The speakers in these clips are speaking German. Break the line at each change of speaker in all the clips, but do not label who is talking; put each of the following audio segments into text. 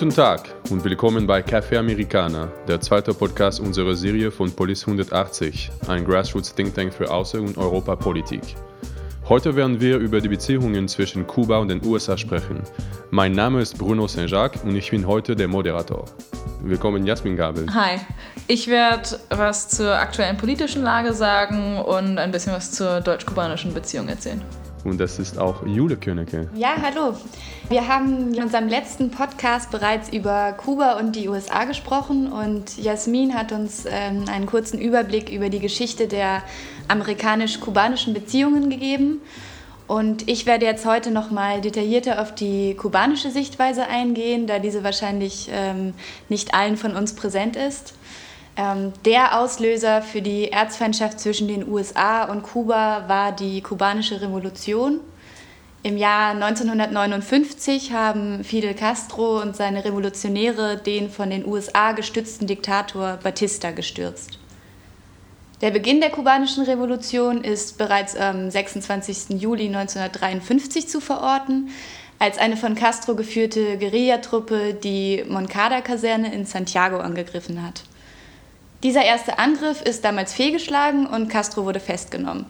Guten Tag und willkommen bei Café Americana, der zweite Podcast unserer Serie von Police 180, ein Grassroots Think Tank für Außen- und Europapolitik. Heute werden wir über die Beziehungen zwischen Kuba und den USA sprechen. Mein Name ist Bruno Saint-Jacques und ich bin heute der Moderator. Willkommen, Jasmin Gabel.
Hi, ich werde was zur aktuellen politischen Lage sagen und ein bisschen was zur deutsch-kubanischen Beziehung erzählen.
Und das ist auch Jule Königke.
Ja, hallo. Wir haben in unserem letzten Podcast bereits über Kuba und die USA gesprochen und Jasmin hat uns ähm, einen kurzen Überblick über die Geschichte der amerikanisch-kubanischen Beziehungen gegeben. Und ich werde jetzt heute noch mal detaillierter auf die kubanische Sichtweise eingehen, da diese wahrscheinlich ähm, nicht allen von uns präsent ist. Ähm, der Auslöser für die Erzfeindschaft zwischen den USA und Kuba war die kubanische Revolution. Im Jahr 1959 haben Fidel Castro und seine Revolutionäre den von den USA gestützten Diktator Batista gestürzt. Der Beginn der kubanischen Revolution ist bereits am 26. Juli 1953 zu verorten, als eine von Castro geführte Guerillatruppe die Moncada-Kaserne in Santiago angegriffen hat. Dieser erste Angriff ist damals fehlgeschlagen und Castro wurde festgenommen.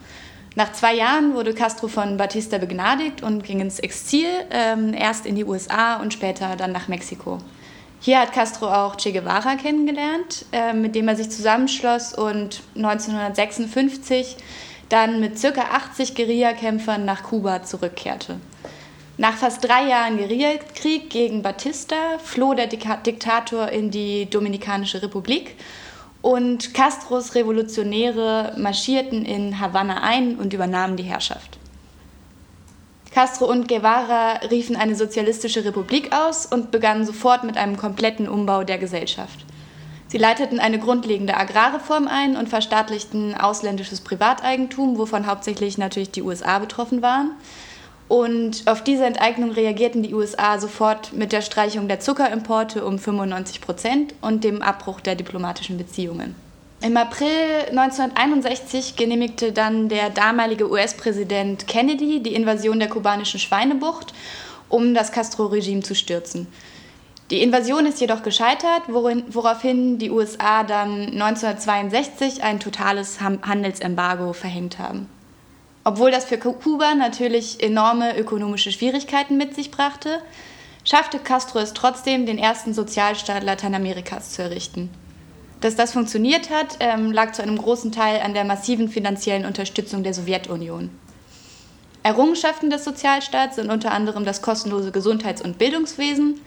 Nach zwei Jahren wurde Castro von Batista begnadigt und ging ins Exil, ähm, erst in die USA und später dann nach Mexiko. Hier hat Castro auch Che Guevara kennengelernt, äh, mit dem er sich zusammenschloss und 1956 dann mit ca. 80 Guerillakämpfern nach Kuba zurückkehrte. Nach fast drei Jahren Guerillakrieg gegen Batista floh der Diktator in die Dominikanische Republik und Castros Revolutionäre marschierten in Havanna ein und übernahmen die Herrschaft. Castro und Guevara riefen eine sozialistische Republik aus und begannen sofort mit einem kompletten Umbau der Gesellschaft. Sie leiteten eine grundlegende Agrarreform ein und verstaatlichten ausländisches Privateigentum, wovon hauptsächlich natürlich die USA betroffen waren. Und auf diese Enteignung reagierten die USA sofort mit der Streichung der Zuckerimporte um 95 Prozent und dem Abbruch der diplomatischen Beziehungen. Im April 1961 genehmigte dann der damalige US-Präsident Kennedy die Invasion der kubanischen Schweinebucht, um das Castro-Regime zu stürzen. Die Invasion ist jedoch gescheitert, woraufhin die USA dann 1962 ein totales Handelsembargo verhängt haben. Obwohl das für Kuba natürlich enorme ökonomische Schwierigkeiten mit sich brachte, schaffte Castro es trotzdem, den ersten Sozialstaat Lateinamerikas zu errichten. Dass das funktioniert hat, ähm, lag zu einem großen Teil an der massiven finanziellen Unterstützung der Sowjetunion. Errungenschaften des Sozialstaats sind unter anderem das kostenlose Gesundheits- und Bildungswesen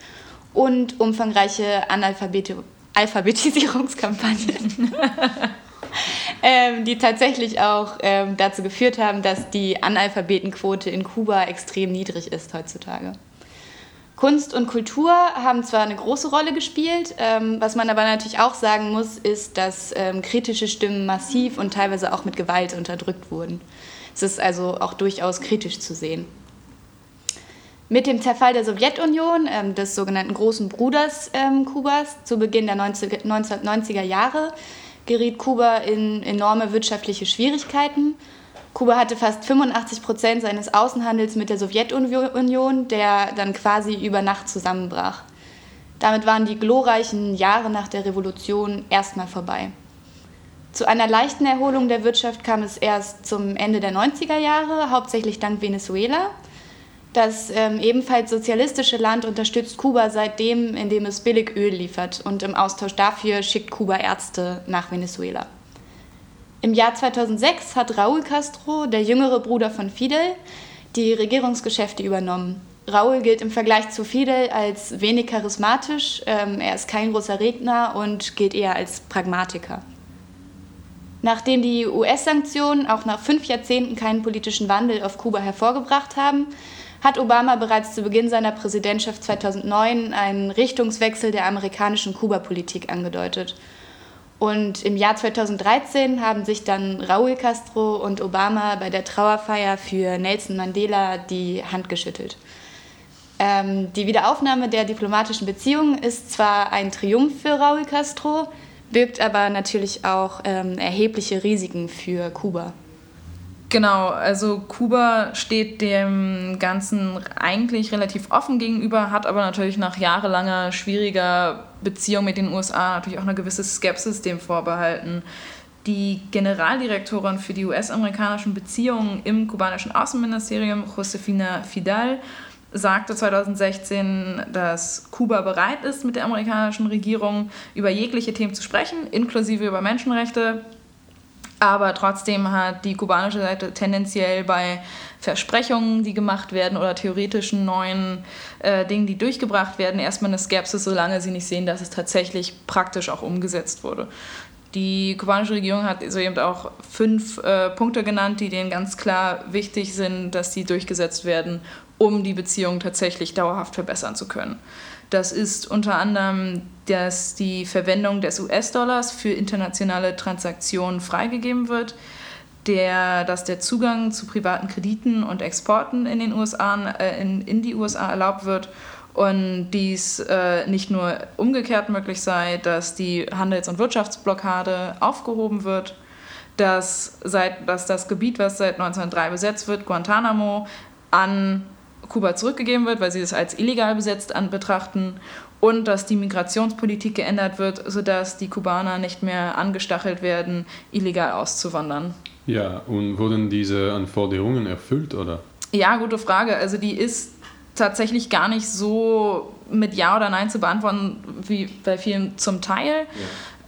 und umfangreiche Analphabet Alphabetisierungskampagnen. ähm, die tatsächlich auch ähm, dazu geführt haben, dass die Analphabetenquote in Kuba extrem niedrig ist heutzutage. Kunst und Kultur haben zwar eine große Rolle gespielt, ähm, was man aber natürlich auch sagen muss, ist, dass ähm, kritische Stimmen massiv und teilweise auch mit Gewalt unterdrückt wurden. Es ist also auch durchaus kritisch zu sehen. Mit dem Zerfall der Sowjetunion, ähm, des sogenannten Großen Bruders ähm, Kubas, zu Beginn der 90, 1990er Jahre, geriet Kuba in enorme wirtschaftliche Schwierigkeiten. Kuba hatte fast 85 Prozent seines Außenhandels mit der Sowjetunion, der dann quasi über Nacht zusammenbrach. Damit waren die glorreichen Jahre nach der Revolution erstmal vorbei. Zu einer leichten Erholung der Wirtschaft kam es erst zum Ende der 90er Jahre, hauptsächlich dank Venezuela. Das ähm, ebenfalls sozialistische Land unterstützt Kuba seitdem, indem es billig Öl liefert und im Austausch dafür schickt Kuba Ärzte nach Venezuela. Im Jahr 2006 hat Raúl Castro, der jüngere Bruder von Fidel, die Regierungsgeschäfte übernommen. Raúl gilt im Vergleich zu Fidel als wenig charismatisch, ähm, er ist kein großer Redner und gilt eher als Pragmatiker. Nachdem die US-Sanktionen auch nach fünf Jahrzehnten keinen politischen Wandel auf Kuba hervorgebracht haben, hat Obama bereits zu Beginn seiner Präsidentschaft 2009 einen Richtungswechsel der amerikanischen Kuba-Politik angedeutet. Und im Jahr 2013 haben sich dann Raúl Castro und Obama bei der Trauerfeier für Nelson Mandela die Hand geschüttelt. Ähm, die Wiederaufnahme der diplomatischen Beziehungen ist zwar ein Triumph für Raúl Castro, birgt aber natürlich auch ähm, erhebliche Risiken für Kuba.
Genau, also Kuba steht dem Ganzen eigentlich relativ offen gegenüber, hat aber natürlich nach jahrelanger schwieriger Beziehung mit den USA natürlich auch eine gewisse Skepsis dem vorbehalten. Die Generaldirektorin für die US-amerikanischen Beziehungen im kubanischen Außenministerium, Josefina Fidal, sagte 2016, dass Kuba bereit ist, mit der amerikanischen Regierung über jegliche Themen zu sprechen, inklusive über Menschenrechte. Aber trotzdem hat die kubanische Seite tendenziell bei Versprechungen, die gemacht werden oder theoretischen neuen äh, Dingen, die durchgebracht werden, erstmal eine Skepsis, solange sie nicht sehen, dass es tatsächlich praktisch auch umgesetzt wurde. Die kubanische Regierung hat so eben auch fünf äh, Punkte genannt, die denen ganz klar wichtig sind, dass sie durchgesetzt werden, um die Beziehung tatsächlich dauerhaft verbessern zu können. Das ist unter anderem, dass die Verwendung des US-Dollars für internationale Transaktionen freigegeben wird, der, dass der Zugang zu privaten Krediten und Exporten in den USA, äh, in, in die USA erlaubt wird und dies äh, nicht nur umgekehrt möglich sei, dass die Handels- und Wirtschaftsblockade aufgehoben wird, dass, seit, dass das Gebiet, was seit 1903 besetzt wird, Guantanamo, an Kuba zurückgegeben wird, weil sie es als illegal besetzt an betrachten und dass die Migrationspolitik geändert wird, sodass die Kubaner nicht mehr angestachelt werden, illegal auszuwandern.
Ja, und wurden diese Anforderungen erfüllt, oder?
Ja, gute Frage. Also die ist tatsächlich gar nicht so mit Ja oder Nein zu beantworten, wie bei vielen zum Teil.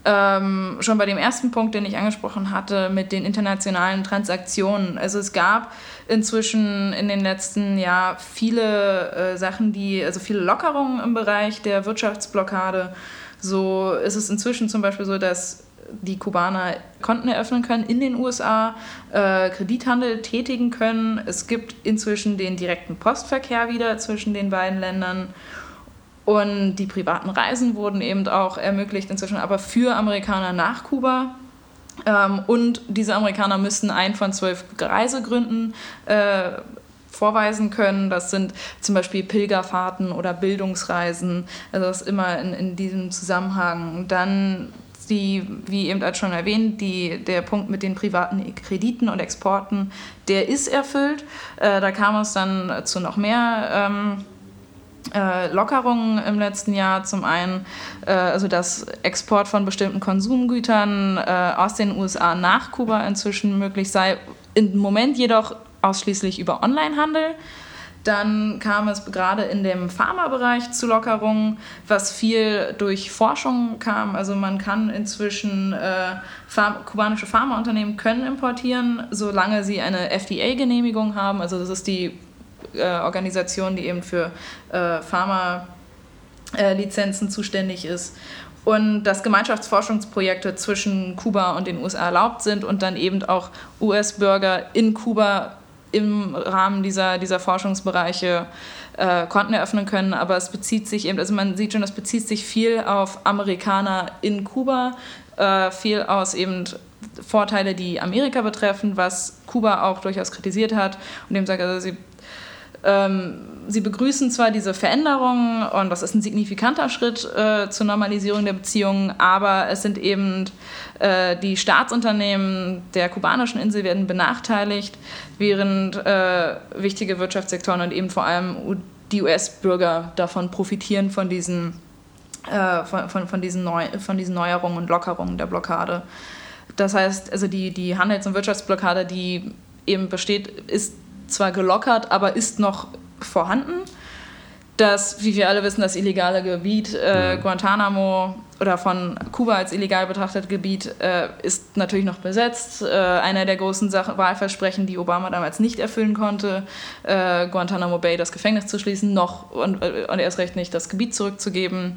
Ja. Ähm, schon bei dem ersten Punkt, den ich angesprochen hatte, mit den internationalen Transaktionen. Also es gab inzwischen in den letzten Jahren viele äh, Sachen, die, also viele Lockerungen im Bereich der Wirtschaftsblockade. So ist es inzwischen zum Beispiel so, dass die Kubaner Konten eröffnen können in den USA, äh, Kredithandel tätigen können. Es gibt inzwischen den direkten Postverkehr wieder zwischen den beiden Ländern. Und die privaten Reisen wurden eben auch ermöglicht inzwischen, aber für Amerikaner nach Kuba. Ähm, und diese Amerikaner müssten einen von zwölf Reisegründen äh, vorweisen können. Das sind zum Beispiel Pilgerfahrten oder Bildungsreisen. Also das ist immer in, in diesem Zusammenhang. Dann die, wie eben als schon erwähnt, die, der Punkt mit den privaten Krediten und Exporten, der ist erfüllt. Äh, da kam es dann zu noch mehr ähm, äh, Lockerungen im letzten Jahr. Zum einen, äh, also dass Export von bestimmten Konsumgütern äh, aus den USA nach Kuba inzwischen möglich sei. Im Moment jedoch ausschließlich über Onlinehandel. Dann kam es gerade in dem Pharmabereich zu Lockerungen, was viel durch Forschung kam. Also man kann inzwischen äh, Pharma, kubanische Pharmaunternehmen können importieren, solange sie eine FDA-Genehmigung haben. Also das ist die äh, Organisation, die eben für äh, Pharma-Lizenzen zuständig ist. Und dass Gemeinschaftsforschungsprojekte zwischen Kuba und den USA erlaubt sind und dann eben auch US-Bürger in Kuba im Rahmen dieser, dieser Forschungsbereiche äh, Konten eröffnen können, aber es bezieht sich eben, also man sieht schon, es bezieht sich viel auf Amerikaner in Kuba, äh, viel aus eben Vorteile, die Amerika betreffen, was Kuba auch durchaus kritisiert hat und dem sagt, also sie sie begrüßen zwar diese Veränderungen und das ist ein signifikanter Schritt äh, zur Normalisierung der Beziehungen, aber es sind eben äh, die Staatsunternehmen der kubanischen Insel werden benachteiligt, während äh, wichtige Wirtschaftssektoren und eben vor allem die US-Bürger davon profitieren von diesen, äh, von, von, von, diesen Neu von diesen Neuerungen und Lockerungen der Blockade. Das heißt, also die, die Handels- und Wirtschaftsblockade, die eben besteht, ist zwar gelockert, aber ist noch vorhanden. Das, wie wir alle wissen, das illegale Gebiet äh, Guantanamo oder von Kuba als illegal betrachtetes Gebiet äh, ist natürlich noch besetzt. Äh, einer der großen Sachen, Wahlversprechen, die Obama damals nicht erfüllen konnte, äh, Guantanamo Bay das Gefängnis zu schließen, noch und, äh, und erst recht nicht das Gebiet zurückzugeben.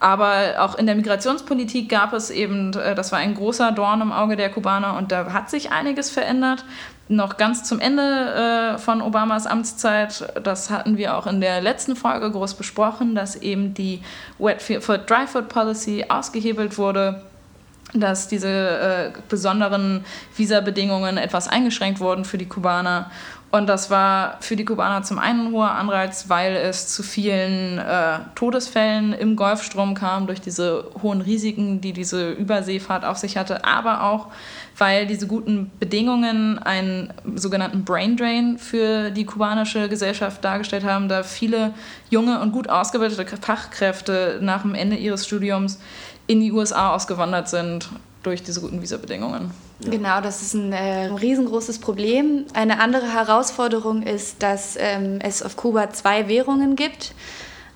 Aber auch in der Migrationspolitik gab es eben, äh, das war ein großer Dorn im Auge der Kubaner und da hat sich einiges verändert noch ganz zum Ende äh, von Obamas Amtszeit, das hatten wir auch in der letzten Folge groß besprochen, dass eben die Wet Foot Dry Foot Policy ausgehebelt wurde, dass diese äh, besonderen Visabedingungen etwas eingeschränkt wurden für die Kubaner Und das war für die Kubaner zum einen ein hoher Anreiz, weil es zu vielen äh, Todesfällen im Golfstrom kam durch diese hohen Risiken, die diese Überseefahrt auf sich hatte, aber auch weil diese guten Bedingungen einen sogenannten Brain Drain für die kubanische Gesellschaft dargestellt haben, da viele junge und gut ausgebildete Fachkräfte nach dem Ende ihres Studiums in die USA ausgewandert sind durch diese guten Visabedingungen.
Ja. Genau, das ist ein äh, riesengroßes Problem. Eine andere Herausforderung ist, dass ähm, es auf Kuba zwei Währungen gibt.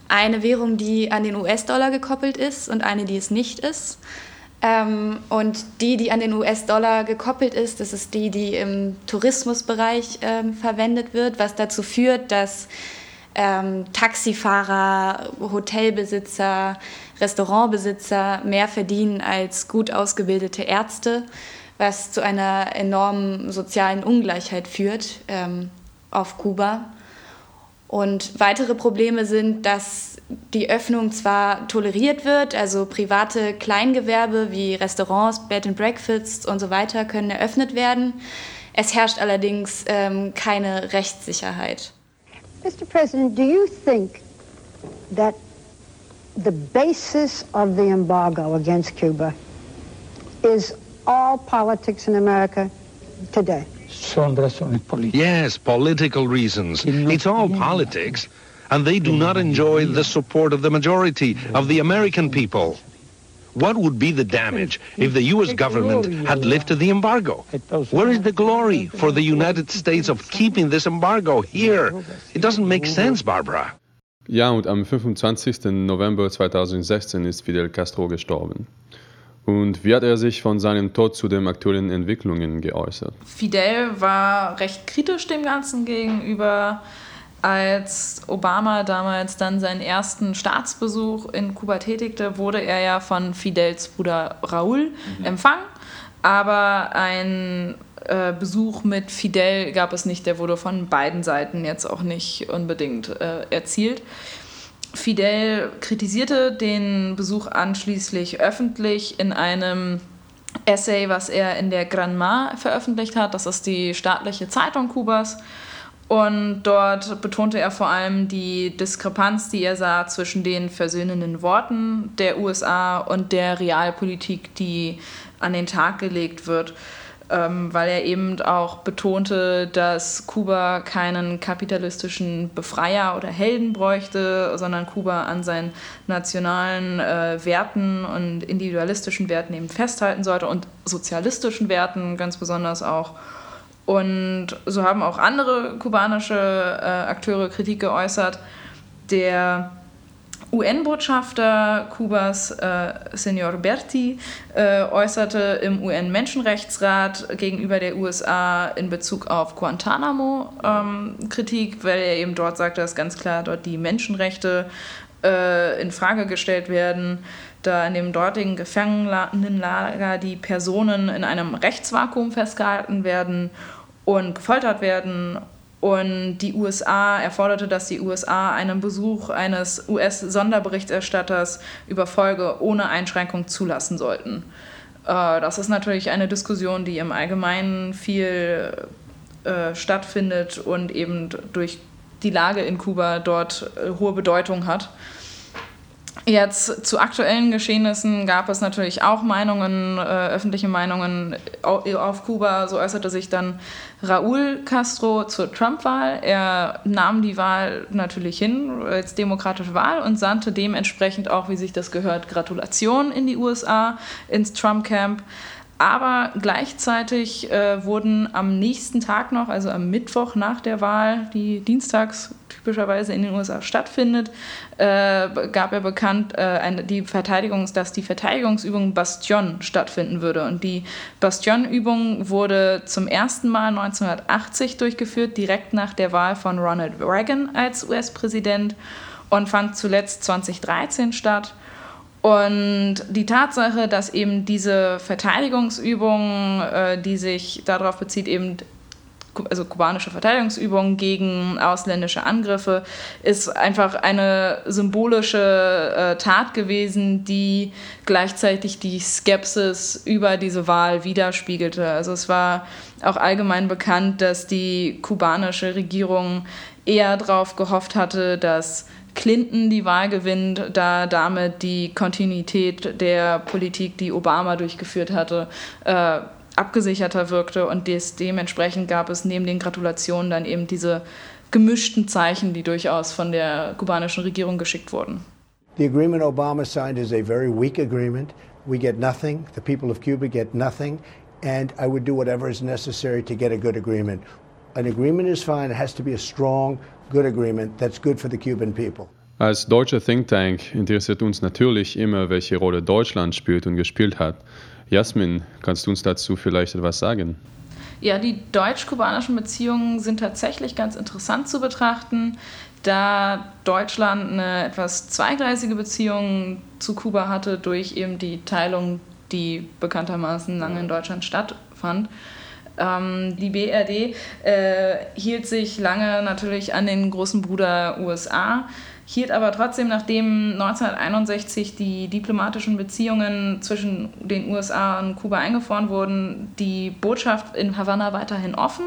Eine Währung, die an den US-Dollar gekoppelt ist und eine, die es nicht ist. Ähm, und die, die an den US-Dollar gekoppelt ist, das ist die, die im Tourismusbereich ähm, verwendet wird, was dazu führt, dass ähm, Taxifahrer, Hotelbesitzer, Restaurantbesitzer mehr verdienen als gut ausgebildete Ärzte was zu einer enormen sozialen Ungleichheit führt ähm, auf Kuba. Und weitere Probleme sind, dass die Öffnung zwar toleriert wird, also private Kleingewerbe wie Restaurants, Bed and Breakfasts und so weiter können eröffnet werden. Es herrscht allerdings ähm, keine Rechtssicherheit.
Mr. President, do you think that the basis of the embargo against Cuba is all politics in America today?
Yes, political reasons. It's all politics, and they do not enjoy the support of the majority of the American people. What would be the damage if the U.S. government had lifted the embargo? Where is the glory for the United States of keeping this embargo here? It doesn't make sense, Barbara.
Ja, und am 25. November 2016 ist Fidel Castro gestorben. Und wie hat er sich von seinem Tod zu den aktuellen Entwicklungen geäußert?
Fidel war recht kritisch dem Ganzen gegenüber. Als Obama damals dann seinen ersten Staatsbesuch in Kuba tätigte, wurde er ja von Fidels Bruder Raúl mhm. empfangen. Aber ein äh, Besuch mit Fidel gab es nicht. Der wurde von beiden Seiten jetzt auch nicht unbedingt äh, erzielt. Fidel kritisierte den Besuch anschließend öffentlich in einem Essay, was er in der Granma veröffentlicht hat. Das ist die staatliche Zeitung Kubas. Und dort betonte er vor allem die Diskrepanz, die er sah zwischen den versöhnenden Worten der USA und der Realpolitik, die an den Tag gelegt wird ähm, weil er eben auch betonte, dass Kuba keinen kapitalistischen Befreier oder Helden bräuchte, sondern Kuba an seinen nationalen äh, Werten und individualistischen Werten eben festhalten sollte und sozialistischen Werten ganz besonders auch. Und so haben auch andere kubanische äh, Akteure Kritik geäußert. Der UN-Botschafter Kubas, äh, Senor Berti, äh, äußerte im UN-Menschenrechtsrat gegenüber der USA in Bezug auf Guantanamo ähm, Kritik, weil er eben dort sagte, dass ganz klar dort die Menschenrechte äh, in Frage gestellt werden, da in dem dortigen Gefangenenlager die Personen in einem Rechtsvakuum festgehalten werden und gefoltert werden und die USA, er forderte, dass die USA einen Besuch eines US-Sonderberichterstatters über Folge ohne Einschränkung zulassen sollten. Äh, das ist natürlich eine Diskussion, die im Allgemeinen viel äh, stattfindet und eben durch die Lage in Kuba dort äh, hohe Bedeutung hat. Jetzt zu aktuellen Geschehnissen gab es natürlich auch Meinungen, äh, öffentliche Meinungen auf Kuba. So äußerte sich dann Raúl Castro zur Trump-Wahl. Er nahm die Wahl natürlich hin als demokratische Wahl und sandte dementsprechend auch, wie sich das gehört, Gratulation in die USA, ins Trump-Camp. Aber gleichzeitig äh, wurden am nächsten Tag noch, also am Mittwoch nach der Wahl, die dienstags typischerweise in den USA stattfindet, äh, gab er bekannt, äh, eine, die Verteidigungs-, dass die Verteidigungsübung Bastion stattfinden würde. Und die Bastion-Übung wurde zum ersten Mal 1980 durchgeführt, direkt nach der Wahl von Ronald Reagan als US-Präsident und fand zuletzt 2013 statt. Und die Tatsache, dass eben diese Verteidigungsübung, äh, die sich darauf bezieht, eben also kubanische Verteidigungsübungen gegen ausländische Angriffe, ist einfach eine symbolische äh, Tat gewesen, die gleichzeitig die Skepsis über diese Wahl widerspiegelte. Also es war auch allgemein bekannt, dass die kubanische Regierung eher darauf gehofft hatte, dass Clinton die Wahl gewinnt, da damit die Kontinuität der Politik, die Obama durchgeführt hatte, äh, abgesicherter wirkte und des, dementsprechend gab es neben den Gratulationen dann eben diese gemischten Zeichen, die durchaus von der kubanischen Regierung geschickt wurden.
The agreement Obama signed is a very weak agreement. We get nothing. The people of Cuba get nothing. And I would do whatever is necessary to get a good agreement. An agreement is fine. It has to be a strong, good agreement that's good for the Cuban people.
Als deutscher Think Tank interessiert uns natürlich immer, welche Rolle Deutschland spielt und gespielt hat. Jasmin, kannst du uns dazu vielleicht etwas sagen?
Ja, die deutsch-kubanischen Beziehungen sind tatsächlich ganz interessant zu betrachten, da Deutschland eine etwas zweigleisige Beziehung zu Kuba hatte durch eben die Teilung, die bekanntermaßen lange in Deutschland stattfand. Ähm, die BRD äh, hielt sich lange natürlich an den großen Bruder USA hielt aber trotzdem, nachdem 1961 die diplomatischen Beziehungen zwischen den USA und Kuba eingefroren wurden, die Botschaft in Havanna weiterhin offen.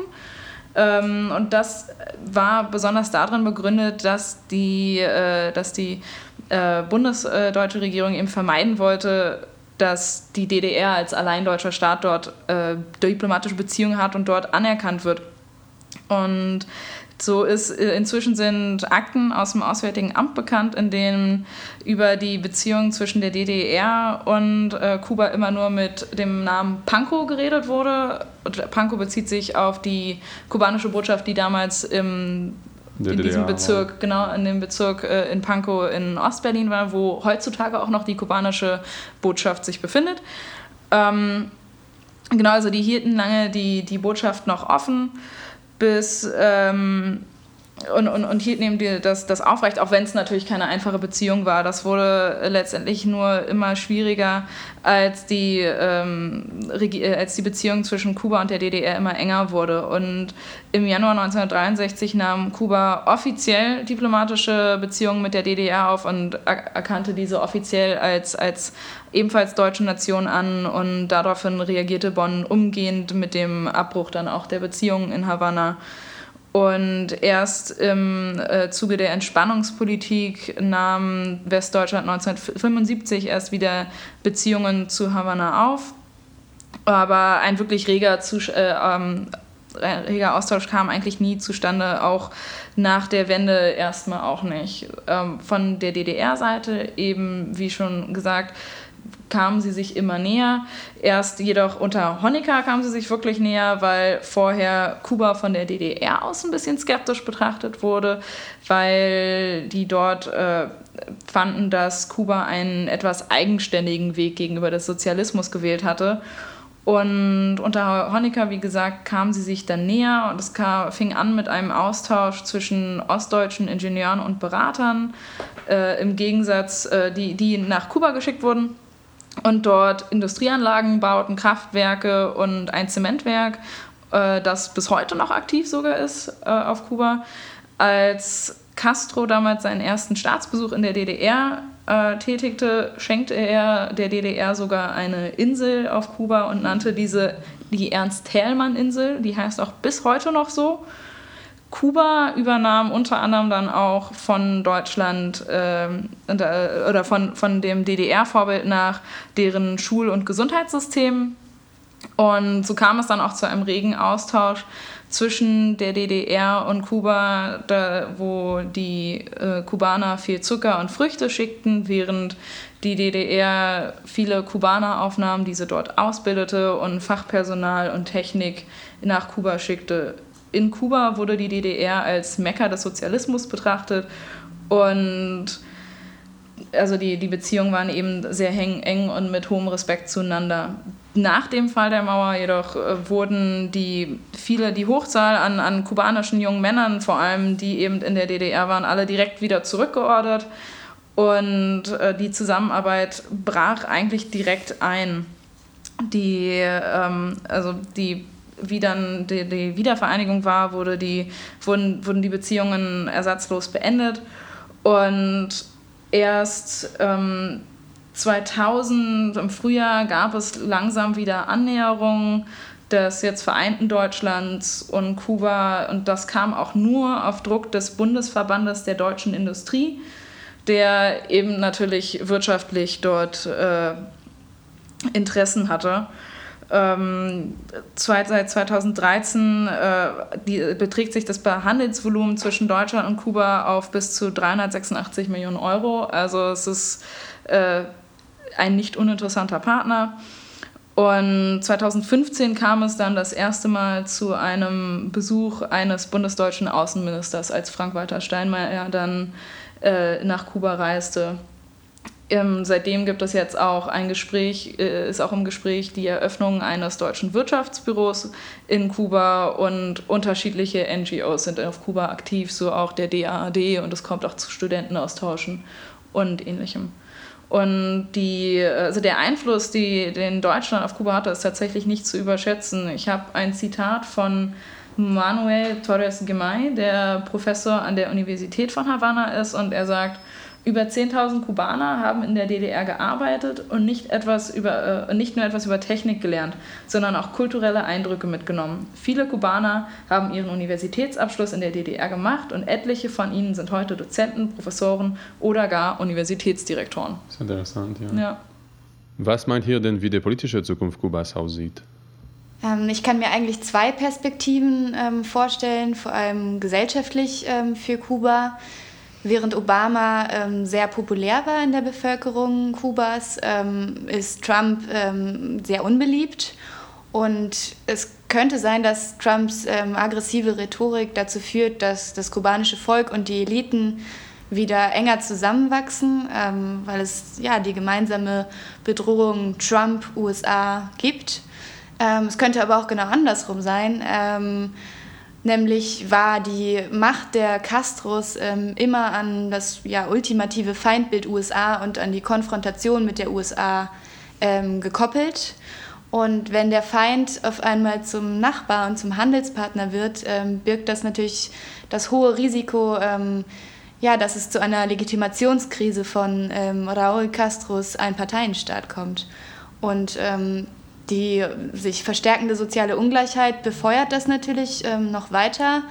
Ähm, und das war besonders darin begründet, dass die, äh, dass die äh, bundesdeutsche Regierung eben vermeiden wollte, dass die DDR als allein deutscher Staat dort äh, diplomatische Beziehungen hat und dort anerkannt wird. Und so ist äh, inzwischen sind Akten aus dem Auswärtigen Amt bekannt, in denen über die Beziehungen zwischen der DDR und äh, Kuba immer nur mit dem Namen Pankow geredet wurde. Pankow bezieht sich auf die kubanische Botschaft, die damals im in diesem Bezirk, genau, in dem Bezirk äh, in Pankow in Ostberlin war, wo heutzutage auch noch die kubanische Botschaft sich befindet. Ähm, genau, also die hielten lange die, die Botschaft noch offen bis ähm, und, und, und hielten eben die, das, das aufrecht, auch wenn es natürlich keine einfache Beziehung war. Das wurde letztendlich nur immer schwieriger, als die, ähm, äh, als die Beziehung zwischen Kuba und der DDR immer enger wurde. Und im Januar 1963 nahm Kuba offiziell diplomatische Beziehungen mit der DDR auf und erkannte diese offiziell als, als ebenfalls deutsche Nation an und daraufhin reagierte Bonn umgehend mit dem Abbruch dann auch der Beziehungen in Havanna. Und erst im äh, Zuge der Entspannungspolitik nahm Westdeutschland 1975 erst wieder Beziehungen zu Havanna auf. Aber ein wirklich reger, Zus äh, ähm, reger Austausch kam eigentlich nie zustande, auch nach der Wende erstmal auch nicht. Ähm, von der DDR-Seite eben, wie schon gesagt, kamen sie sich immer näher. Erst jedoch unter Honecker kamen sie sich wirklich näher, weil vorher Kuba von der DDR aus ein bisschen skeptisch betrachtet wurde, weil die dort äh, fanden, dass Kuba einen etwas eigenständigen Weg gegenüber des Sozialismus gewählt hatte. Und unter Honecker, wie gesagt, kamen sie sich dann näher und es kam, fing an mit einem Austausch zwischen ostdeutschen Ingenieuren und Beratern, äh, im Gegensatz, äh, die, die nach Kuba geschickt wurden und dort Industrieanlagen bauten, Kraftwerke und ein Zementwerk, äh, das bis heute noch aktiv sogar ist äh, auf Kuba. Als Castro damals seinen ersten Staatsbesuch in der DDR äh, tätigte, schenkte er der DDR sogar eine Insel auf Kuba und nannte diese die Ernst-Thälmann-Insel. Die heißt auch bis heute noch so. Kuba übernahm unter anderem dann auch von Deutschland äh, oder von, von dem DDR-Vorbild nach deren Schul- und Gesundheitssystem. Und so kam es dann auch zu einem regen Austausch zwischen der DDR und Kuba, da, wo die äh, Kubaner viel Zucker und Früchte schickten, während die DDR viele Kubaner aufnahm, diese dort ausbildete und Fachpersonal und Technik nach Kuba schickte in Kuba wurde die DDR als Mekka des Sozialismus betrachtet und also die, die Beziehungen waren eben sehr eng und mit hohem Respekt zueinander. Nach dem Fall der Mauer jedoch äh, wurden die viele, die Hochzahl an, an kubanischen jungen Männern, vor allem die eben in der DDR waren, alle direkt wieder zurückgeordert und äh, die Zusammenarbeit brach eigentlich direkt ein. Die, ähm, also die wie dann die, die Wiedervereinigung war, wurde die, wurden, wurden die Beziehungen ersatzlos beendet. Und erst ähm, 2000 im Frühjahr gab es langsam wieder Annäherungen des jetzt vereinten Deutschlands und Kuba. Und das kam auch nur auf Druck des Bundesverbandes der deutschen Industrie, der eben natürlich wirtschaftlich dort äh, Interessen hatte. Ähm, seit 2013 äh, die, beträgt sich das Handelsvolumen zwischen Deutschland und Kuba auf bis zu 386 Millionen Euro. Also es ist äh, ein nicht uninteressanter Partner. Und 2015 kam es dann das erste Mal zu einem Besuch eines bundesdeutschen Außenministers, als Frank-Walter Steinmeier dann äh, nach Kuba reiste. Ähm, seitdem gibt es jetzt auch ein Gespräch, äh, ist auch im Gespräch die Eröffnung eines deutschen Wirtschaftsbüros in Kuba und unterschiedliche NGOs sind auf Kuba aktiv, so auch der DAAD und es kommt auch zu Studentenaustauschen und ähnlichem. Und die, also der Einfluss, die, den Deutschland auf Kuba hatte, ist tatsächlich nicht zu überschätzen. Ich habe ein Zitat von Manuel Torres Gemay, der Professor an der Universität von Havanna ist, und er sagt, über 10.000 Kubaner haben in der DDR gearbeitet und nicht, etwas über, äh, nicht nur etwas über Technik gelernt, sondern auch kulturelle Eindrücke mitgenommen. Viele Kubaner haben ihren Universitätsabschluss in der DDR gemacht und etliche von ihnen sind heute Dozenten, Professoren oder gar Universitätsdirektoren.
Das ist interessant, ja.
ja.
Was meint ihr denn, wie die politische Zukunft Kubas aussieht?
Ähm, ich kann mir eigentlich zwei Perspektiven ähm, vorstellen, vor allem gesellschaftlich ähm, für Kuba. Während Obama ähm, sehr populär war in der Bevölkerung Kubas, ähm, ist Trump ähm, sehr unbeliebt. Und es könnte sein, dass Trumps ähm, aggressive Rhetorik dazu führt, dass das kubanische Volk und die Eliten wieder enger zusammenwachsen, ähm, weil es ja die gemeinsame Bedrohung Trump-USA gibt. Ähm, es könnte aber auch genau andersrum sein Nämlich war die Macht der Castros ähm, immer an das ja, ultimative Feindbild USA und an die Konfrontation mit der USA ähm, gekoppelt. Und wenn der Feind auf einmal zum Nachbar und zum Handelspartner wird, ähm, birgt das natürlich das hohe Risiko, ähm, ja, dass es zu einer Legitimationskrise von ähm, Raúl Castros Einparteienstaat kommt. Und ähm, die sich verstärkende soziale Ungleichheit befeuert das natürlich ähm, noch weiter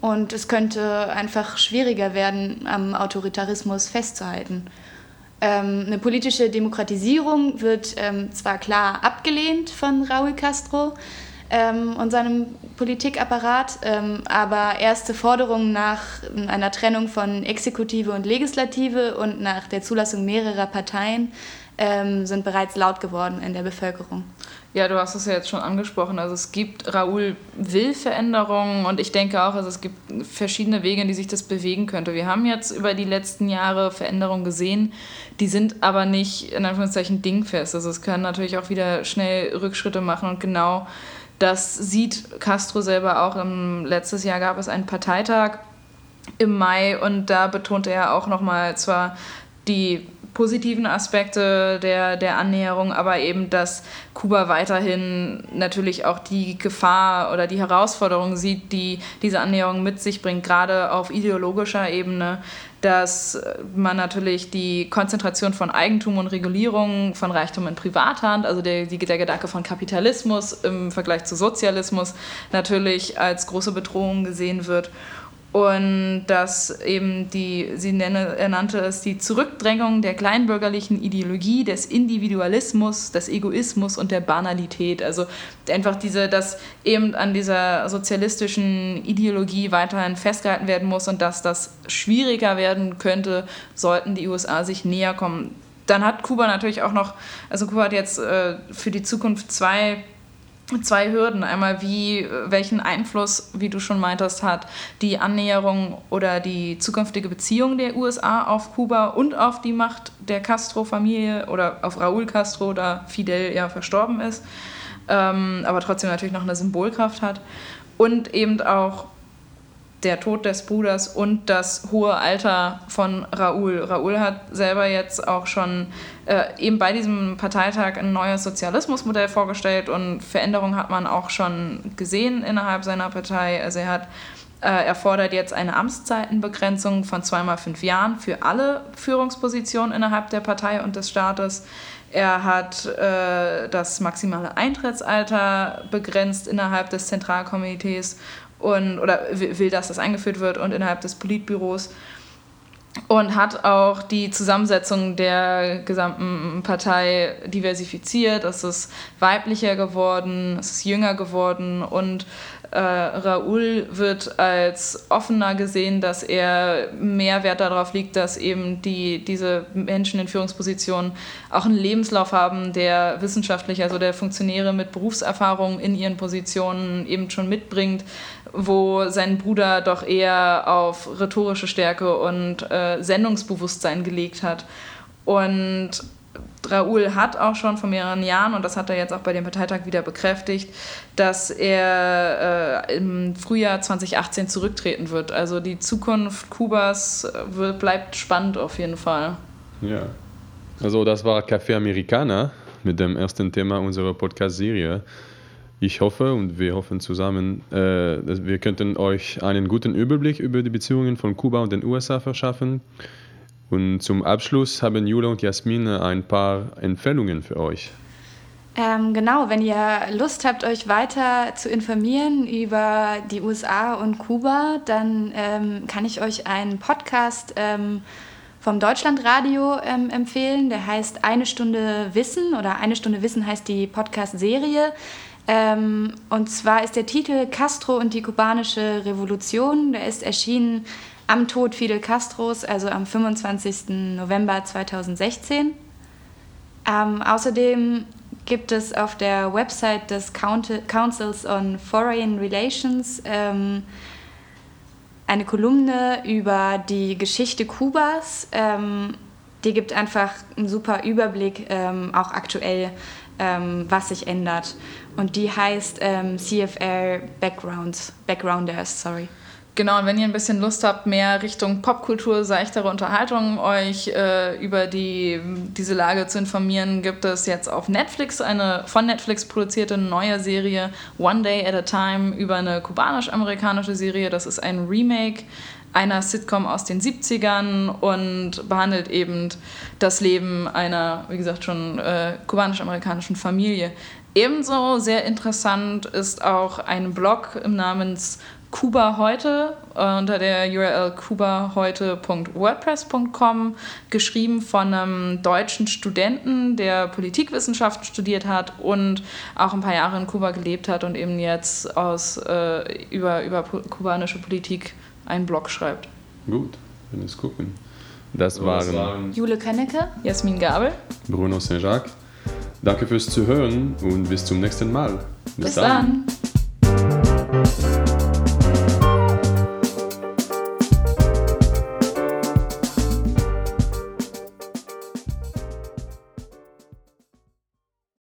und es könnte einfach schwieriger werden, am Autoritarismus festzuhalten. Ähm, eine politische Demokratisierung wird ähm, zwar klar abgelehnt von Raúl Castro ähm, und seinem Politikapparat, ähm, aber erste Forderungen nach einer Trennung von Exekutive und Legislative und nach der Zulassung mehrerer Parteien ähm, sind bereits laut geworden in der Bevölkerung.
Ja, du hast es ja jetzt schon angesprochen. Also es gibt, Raoul will Veränderungen und ich denke auch, also es gibt verschiedene Wege, in die sich das bewegen könnte. Wir haben jetzt über die letzten Jahre Veränderungen gesehen, die sind aber nicht in Anführungszeichen dingfest. Also es können natürlich auch wieder schnell Rückschritte machen und genau das sieht Castro selber auch. Im, letztes Jahr gab es einen Parteitag im Mai und da betonte er auch nochmal zwar die positiven Aspekte der, der Annäherung, aber eben, dass Kuba weiterhin natürlich auch die Gefahr oder die Herausforderung sieht, die diese Annäherung mit sich bringt, gerade auf ideologischer Ebene, dass man natürlich die Konzentration von Eigentum und Regulierung von Reichtum in Privathand, also der, der Gedanke von Kapitalismus im Vergleich zu Sozialismus, natürlich als große Bedrohung gesehen wird und dass eben die, sie nenne, er nannte es die Zurückdrängung der kleinbürgerlichen Ideologie, des Individualismus, des Egoismus und der Banalität. Also einfach diese, dass eben an dieser sozialistischen Ideologie weiterhin festgehalten werden muss und dass das schwieriger werden könnte, sollten die USA sich näher kommen. Dann hat Kuba natürlich auch noch, also Kuba hat jetzt äh, für die Zukunft zwei zwei Hürden. Einmal, wie, welchen Einfluss, wie du schon meintest, hat die Annäherung oder die zukünftige Beziehung der USA auf Kuba und auf die Macht der Castro-Familie oder auf Raúl Castro, da Fidel ja verstorben ist, ähm, aber trotzdem natürlich noch eine Symbolkraft hat. Und eben auch der Tod des Bruders und das hohe Alter von Raoul. Raoul hat selber jetzt auch schon äh, eben bei diesem Parteitag ein neues Sozialismusmodell vorgestellt und Veränderungen hat man auch schon gesehen innerhalb seiner Partei. Also er hat äh, er fordert jetzt eine Amtszeitenbegrenzung von zweimal fünf Jahren für alle Führungspositionen innerhalb der Partei und des Staates. Er hat äh, das maximale Eintrittsalter begrenzt innerhalb des Zentralkomitees und oder will, dass das eingeführt wird und innerhalb des Politbüros und hat auch die Zusammensetzung der gesamten Partei diversifiziert. Es ist weiblicher geworden, es ist jünger geworden und äh, Raoul wird als offener gesehen, dass er mehr Wert darauf liegt, dass eben die, diese Menschen in Führungspositionen auch einen Lebenslauf haben, der wissenschaftlich, also der Funktionäre mit Berufserfahrung in ihren Positionen eben schon mitbringt, wo sein Bruder doch eher auf rhetorische Stärke und äh, Sendungsbewusstsein gelegt hat. Und Raoul hat auch schon vor mehreren Jahren, und das hat er jetzt auch bei dem Parteitag wieder bekräftigt, dass er äh, im Frühjahr 2018 zurücktreten wird. Also die Zukunft Kubas äh, wird, bleibt spannend auf jeden Fall.
Ja. Also das war Café Americana mit dem ersten Thema unserer Podcast-Serie. Ich hoffe und wir hoffen zusammen, äh, wir könnten euch einen guten Überblick über die Beziehungen von Kuba und den USA verschaffen. Und zum Abschluss haben Jule und Jasmin ein paar Empfehlungen für euch.
Ähm, genau, wenn ihr Lust habt, euch weiter zu informieren über die USA und Kuba, dann ähm, kann ich euch einen Podcast ähm, vom Deutschlandradio ähm, empfehlen. Der heißt Eine Stunde Wissen oder Eine Stunde Wissen heißt die Podcast-Serie. Ähm, und zwar ist der Titel Castro und die kubanische Revolution. Der ist erschienen am Tod Fidel Castros, also am 25. November 2016. Ähm, außerdem gibt es auf der Website des Councils on Foreign Relations ähm, eine Kolumne über die Geschichte Kubas. Ähm, die gibt einfach einen super Überblick, ähm, auch aktuell, ähm, was sich ändert. Und die heißt ähm, CFR Backgrounds, Backgrounders, sorry.
Genau, und wenn ihr ein bisschen Lust habt, mehr Richtung Popkultur, seichtere Unterhaltung euch äh, über die, diese Lage zu informieren, gibt es jetzt auf Netflix eine von Netflix produzierte neue Serie One Day at a Time über eine kubanisch-amerikanische Serie. Das ist ein Remake einer Sitcom aus den 70ern und behandelt eben das Leben einer, wie gesagt, schon äh, kubanisch-amerikanischen Familie. Ebenso sehr interessant ist auch ein Blog im Namens Kuba heute äh, unter der URL kubaheute.wordpress.com, geschrieben von einem deutschen Studenten, der Politikwissenschaften studiert hat und auch ein paar Jahre in Kuba gelebt hat und eben jetzt aus, äh, über, über kubanische Politik einen Blog schreibt.
Gut, wenn es gucken. Das waren
Jule Könnecke,
Jasmin Gabel,
Bruno Saint-Jacques. Danke fürs Zuhören und bis zum nächsten Mal.
Bis, bis dann. dann.